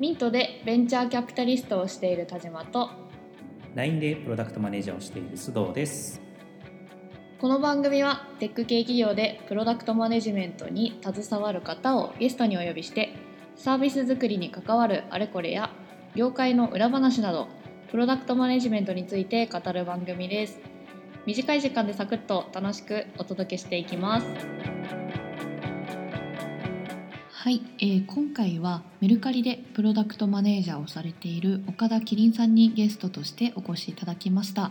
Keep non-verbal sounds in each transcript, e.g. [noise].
ミントでベンチャーキャピタリストをしている田島と LINE でプロダクトマネージャーをしている須藤です。この番組はテック系企業でプロダクトマネジメントに携わる方をゲストにお呼びしてサービス作りに関わるあれこれや業界の裏話などプロダクトマネジメントについて語る番組です短い時間でサクッと楽しくお届けしていきますはい、えー今回はメルカリでプロダクトマネージャーをされている岡田キリンさんにゲストとしてお越しいただきました。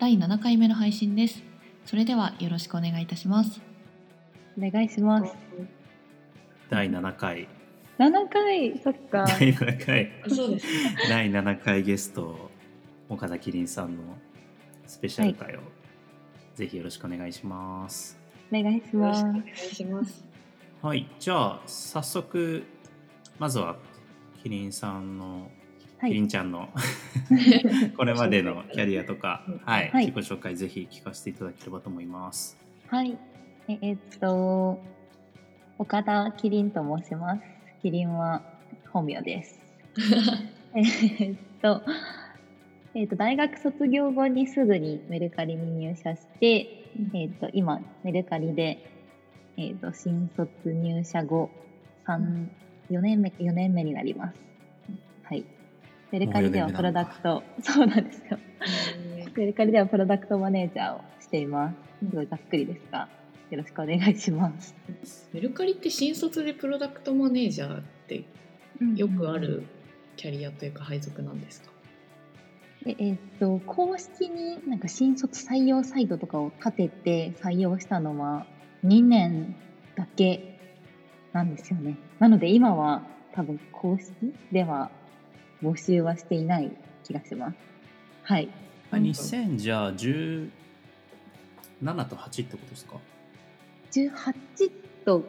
第7回目の配信です。それではよろしくお願いいたします。お願いします。第7回、7回、そっか。第7回、そうです。第7回ゲスト、岡田キリンさんのスペシャル回を、ぜひよろしくお願いします。お願いします。いしますはい、じゃあ早速、まずはキリンさんの、キリはい。ンちゃんの [laughs] これまでのキャリアとか、はい、はい自己紹介ぜひ聞かせていただければと思います。はい。ええっと、岡田キリンと申します。キリンは本名です。[laughs] えっと、えっと、大学卒業後にすぐにメルカリに入社して、えっと、今、メルカリで、えっと、新卒入社後、三4年目、4年目になります。はい。メルカリではプロダクト、そうなんですよ。メルカリではプロダクトマネージャーをしています。すごいざっくりですが、よろしくお願いします。メルカリって新卒でプロダクトマネージャーってよくあるキャリアというか配属なんですか？ええっと公式になんか新卒採用サイトとかを立てて採用したのは2年だけなんですよね。なので今は多分公式では募集はしていない気がします。はい。あ2000じゃあ17と8ってことですか？18と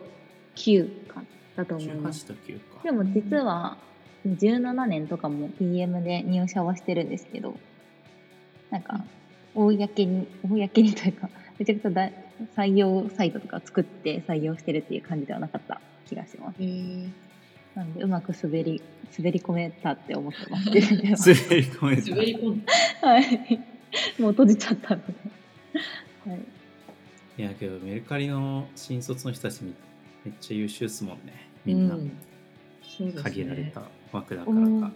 9かだと思います。18と9か。でも実は17年とかも PM で入社はしてるんですけどなんか公に公にというかめちゃくちゃ大採用サイトとか作って採用してるっていう感じではなかった気がします。えー、なのでうまく滑り滑り込めたって思ってます。滑り込めた。滑り込んだはい。もう閉じちゃったので、はい、いやけどメルカリの新卒の人たちめめっちゃ優秀っすもんね。みんな、うん。そうですね。限られた枠だからか。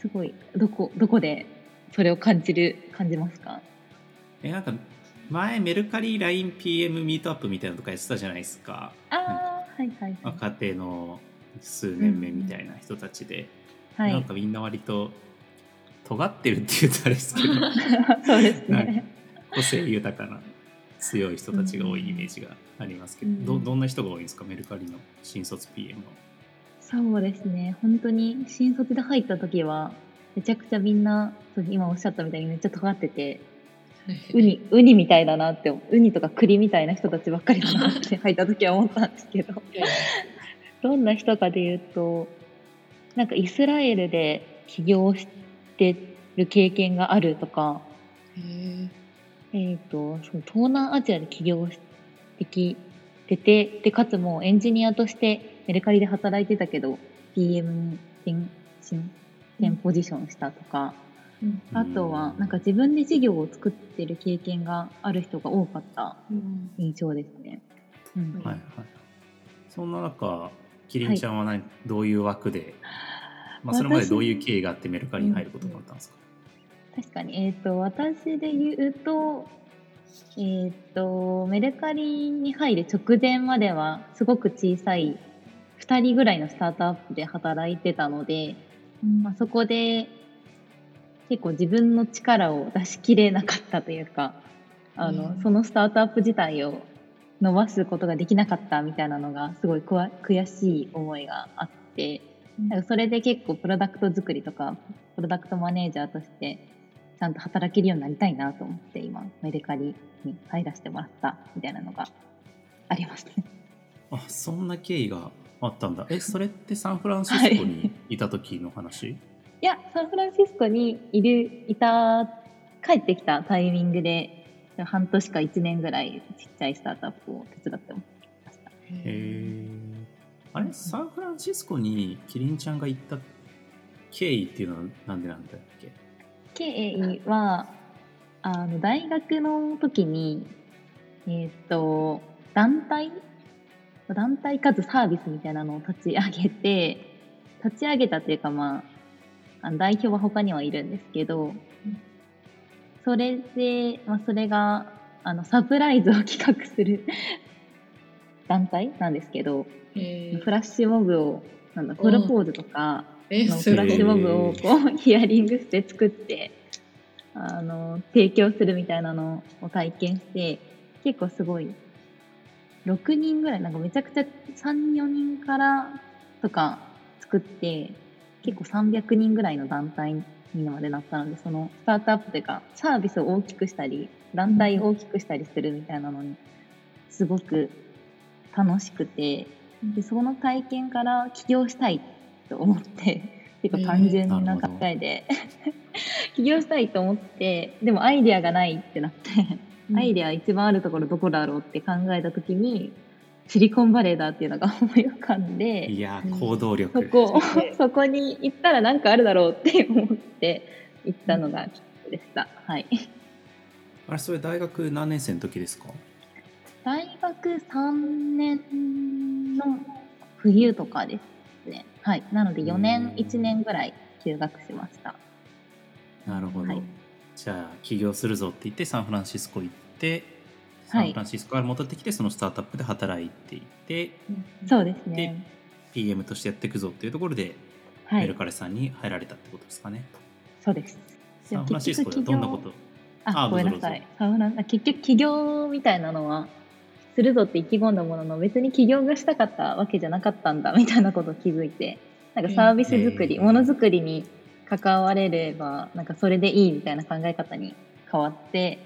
すごい。どこどこでそれを感じる感じますか？えなんか前メルカリ LINEPM ミートアップみたいなのとかやってたじゃないですか。はいはいはい、若手の数年目みたいな人たちで、はい。なんかみんな割と尖ってるって言うとあれですけど。[laughs] そうですね。個性豊かな強い人たちが多いイメージがありますけど、うん。どどんな人が多いんですか？メルカリの新卒 PM は。そうですね。本当に新卒で入った時はめちゃくちゃみんな今おっしゃったみたいにめっちゃ尖っててウニ [laughs] ウニみたいだなってウニとか栗みたいな人たちばっかりだなって入った時は思ったんですけど。[laughs] どんな人かで言うとなんかイスラエルで起業してる経験があるとかへえー、とその東南アジアで起業してきててでかつもうエンジニアとしてメルカリで働いてたけど PM に転身転ポジションしたとか、うん。あとはなんか自分で事業を作ってる経験がある人が多かったうん。印象ですね。うん。はい。はいはい、そんな中キリンちゃんは何、どういう枠で、まあ、それまで私どういう経緯があってメルカリに入ることになったんですか、確かに、えー、と私で言うと,、えー、とメルカリに入る直前まではすごく小さい2人ぐらいのスタートアップで働いてたので、まあ、そこで結構自分の力を出しきれなかったというかあの、うんそのスタートアップ自体を伸ばすことができなかったみたいなのがすごい悔しい思いがあって。なんかそれで結構プロダクト作りとかプロダクトマネージャーとしてちゃんと働けるようになりたいなと思って今メルカリに入らせてもらったみたいなのがありますね。あそんな経緯があったんだえそれってサンフランシスコにいた時の話、いやサンフランシスコにいるいた帰ってきたタイミングで半年か1年ぐらいちっちゃいスタートアップを手伝ってました。へえあれ？サンフランシスコにキリンちゃんが行った経緯っていうのはなんでなんだっけ？経緯はあの大学の時にえっ、と団体？団体かつサービスみたいなのを立ち上げて立ち上げたというかまああの代表は他にはいるんですけどそれで、まあ、それがあのサプライズを企画する [laughs] 団体なんですけどえフラッシュモブをなんだプロポーズとかえのフラッシュモブをこう [laughs] ヒアリングして作ってあの提供するみたいなのを体験して結構すごい6人ぐらいなんかめちゃくちゃ34人からとか作って結構300人ぐらいの団体にまでなったのでそのスタートアップというかサービスを大きくしたり団体を大きくしたりするみたいなのにすごく楽しくてでその体験から起業したいと思って結構単純な考えで、[laughs] 起業したいと思ってでもアイデアがないってなって、アイデア一番あるところどこだろうって考えた時にシリコンバレーだっていうのが思い浮かんでいやうん行動力そこ [laughs] そこに行ったらなんかあるだろうって思って行ったのがきっかけでした。はいあれそれ大学何年生の時ですか？大学3年の冬とかですね。はい。なので4うん年、1年ぐらい休学しました。なるほど、はいじゃあ起業するぞって言ってサンフランシスコ行ってサはいンフランシスコから戻ってきてそのスタートアップで働いていてそうですね。PM としてやっていくぞっていうところで、はいメル。カレさんに入られたってことですかねそうです。サンフランシスコではどんなこと？あ、あごめんな。さいサンフランあ結局起業みたいなのはするぞって意気込んだものの別に起業がしたかったわけじゃなかったんだみたいなことを気づいてなんかサービス作り、うんものづくりに関われればなんかそれでいいみたいな考え方に変わって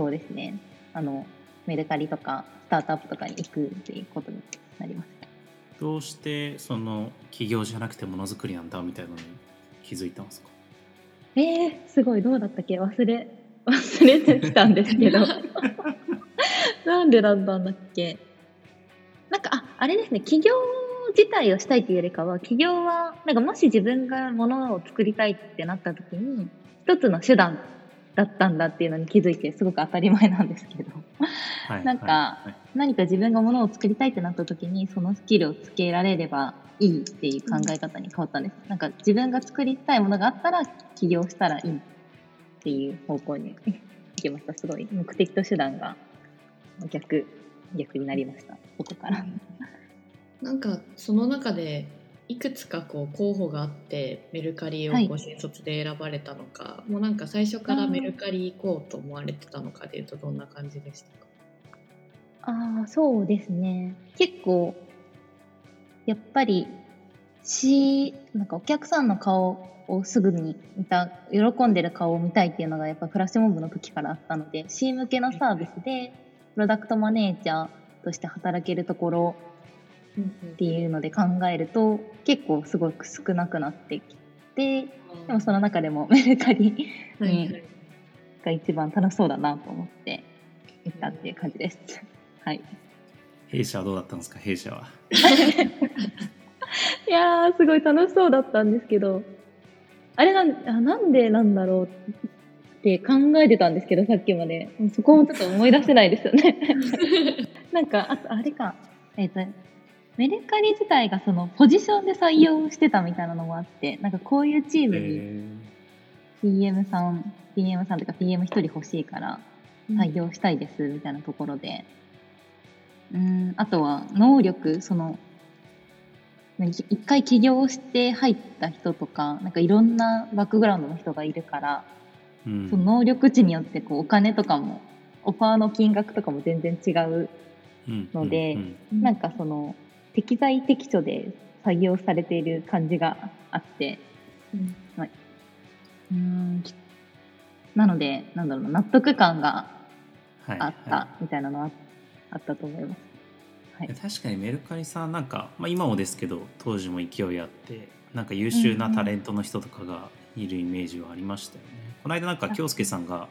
そうですね。あのメルカリとかスタートアップとかに行くっていうことになりましたどうしてその起業じゃなくてものづくりなんだみたいなのに気づいたんですか？えー、すごい。どうだったっけ？忘れ [laughs] 忘れてきたんですけど。[laughs] なんでだったんだっけ？なんかああれですね。起業自体をしたいというよりかは起業はなんかもし自分がものを作りたいってなった時に一つの手段だったんだっていうのに気づいてすごく当たり前なんですけどはいなんかはいはい何か自分がものを作りたいってなった時にそのスキルをつけられればいいっていう考え方に変わったんです。なんか自分が作りたいものがあったら起業したらいいっていう方向に [laughs] 行きました。すごい目的と手段が逆逆になりました。ここから。なんかその中でいくつかこう候補があってメルカリをはい。ご新卒で選ばれたのか、もうなんか最初からメルカリ行こうと思われてたのかでいうとどんな感じでしたか？ああ、そうですね。結構、やっぱり、し、なんかお客さんの顔をすぐに見た、喜んでる顔を見たいっていうのがやっぱフラッシュモブの時からあったので、C 向けのサービスで、プロダクトマネージャーとして働けるところっていうので考えると、結構すごく少なくなってきて、でもその中でもメルカリが一番楽しそうだなと思って行ったっていう感じです。はい。弊社はどうだったんですか？弊社は。[laughs] いやー、すごい楽しそうだったんですけど、あれなんあなんでなんだろうって考えてたんですけど、さっきまで。そこもちょっと思い出せないですよね。[laughs] [laughs] なんか、あと、あれか、えっ、と、メルカリ自体がそのポジションで採用してたみたいなのもあって、なんかこういうチームにえ PM さん、PM さんとか PM 一人欲しいから採用したいですみたいなところで、うん、あとは能力、その、一回起業して入った人とか、なんかいろんなバックグラウンドの人がいるから、ーうん。その能力値によってこうお金とかも、オファーの金額とかも全然違う。うんのでうんうん。なんかその、適材適所で採用されている感じがあって、うん。うーんきなので、なんだろうな、納得感がはいあったみたいなのはああったと思います。はい。いや確かにメルカリさんなんか、まあ、今もですけど当時も勢いあってなんか優秀なタレントの人とかがいるイメージはありましたよね。この間なんか京介さんが、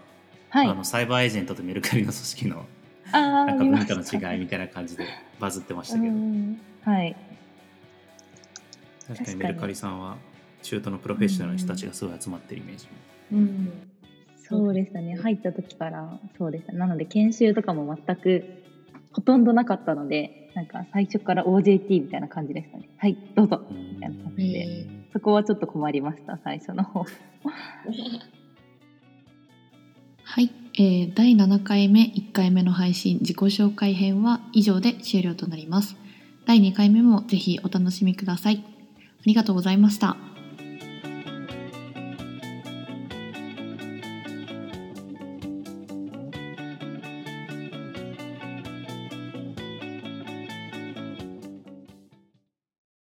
はい。あのサイバーエージェントとメルカリの組織のなんか文化の違いみたいな感じでバズってましたけど、うんはい。確かににメルカリさんは中東のプロフェッショナルの人たちがすごい集まってるイメージ。うんそうでしたね。入った時からそうでした。なので研修とかも全くほとんどなかったので、なんか最初から OJT みたいな感じでしたね。はい、どうぞ。うんみたいな感じででそこはちょっと困りました、最初の方。[laughs] はい、えー第7回目1回目の配信自己紹介編は以上で終了となります第2回目もぜひお楽しみください。ありがとうございました。